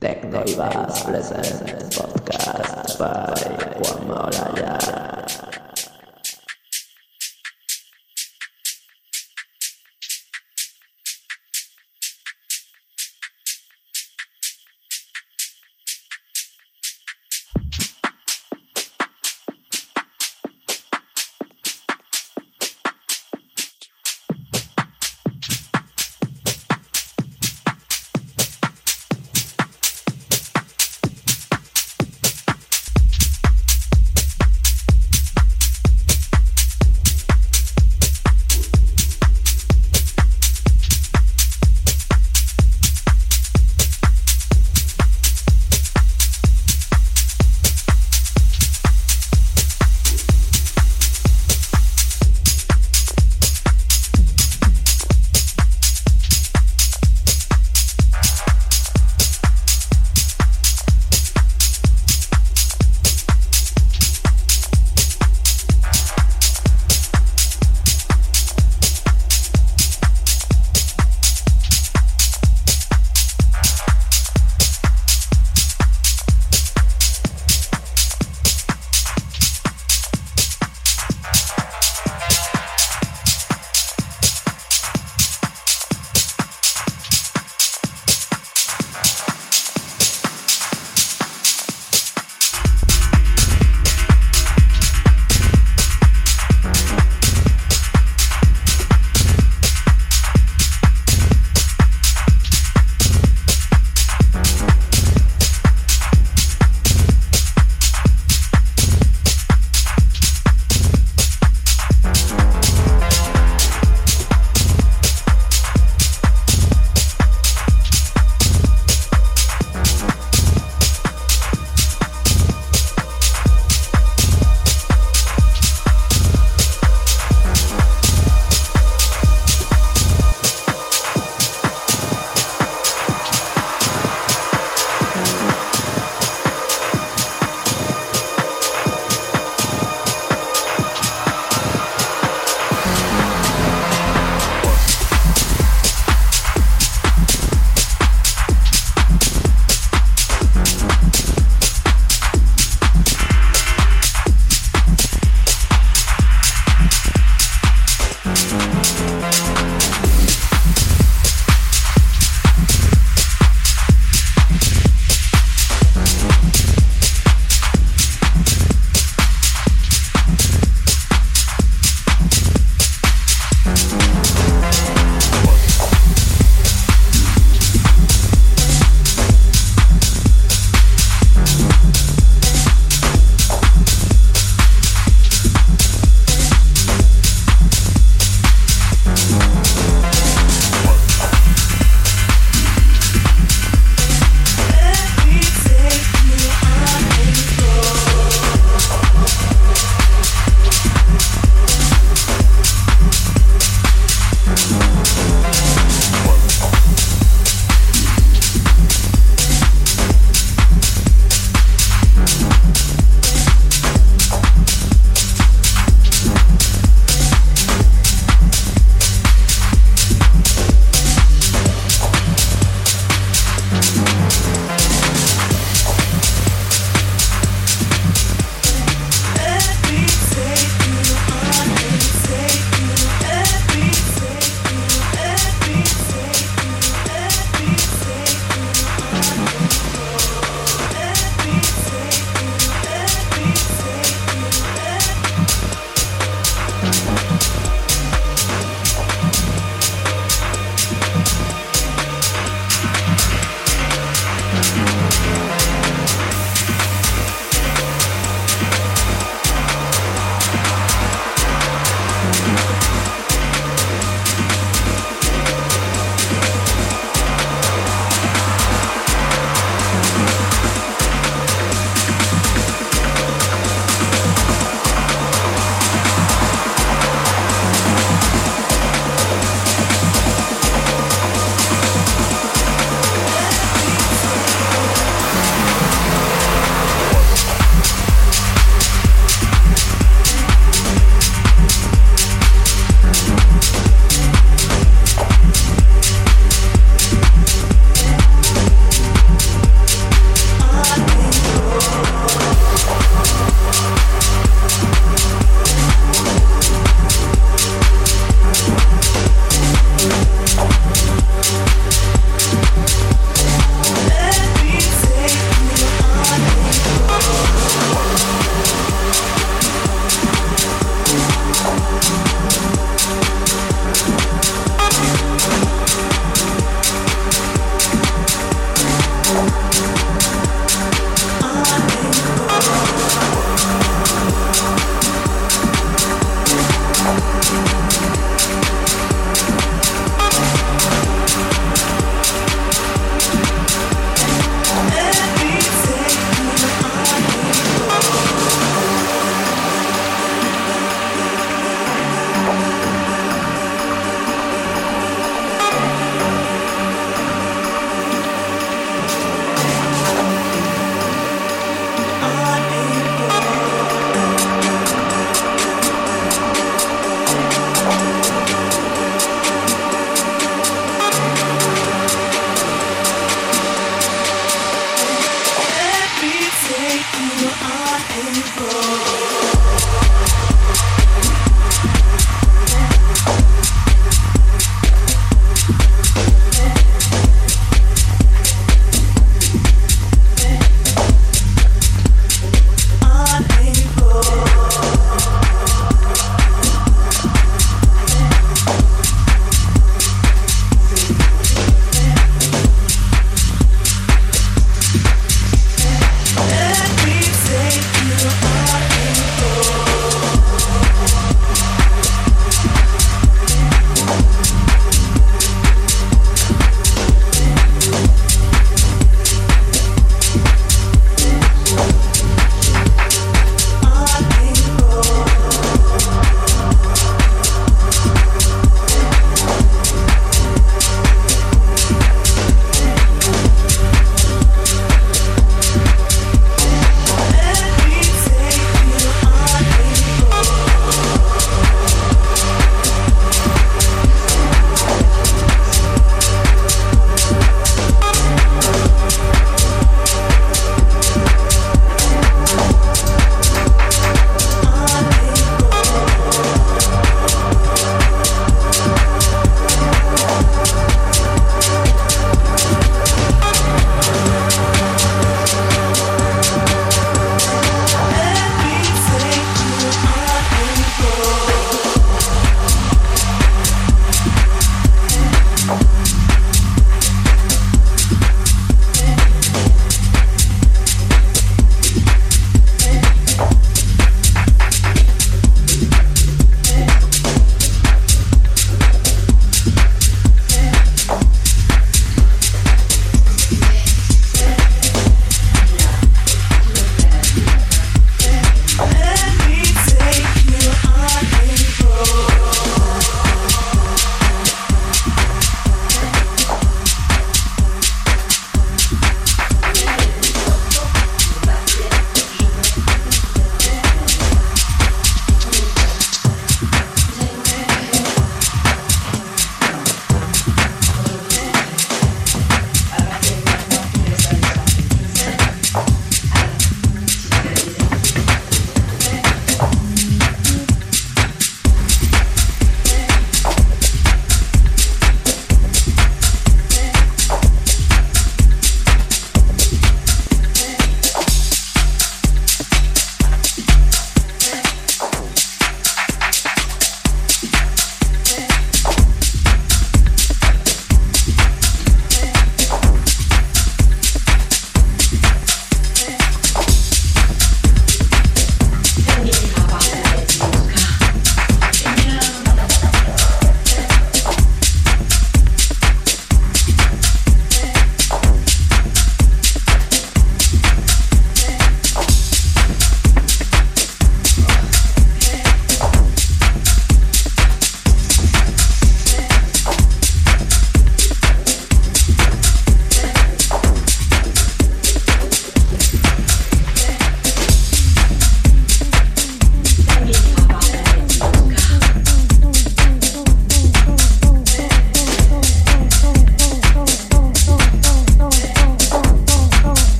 Techno presents podcast by Juan Maulaya.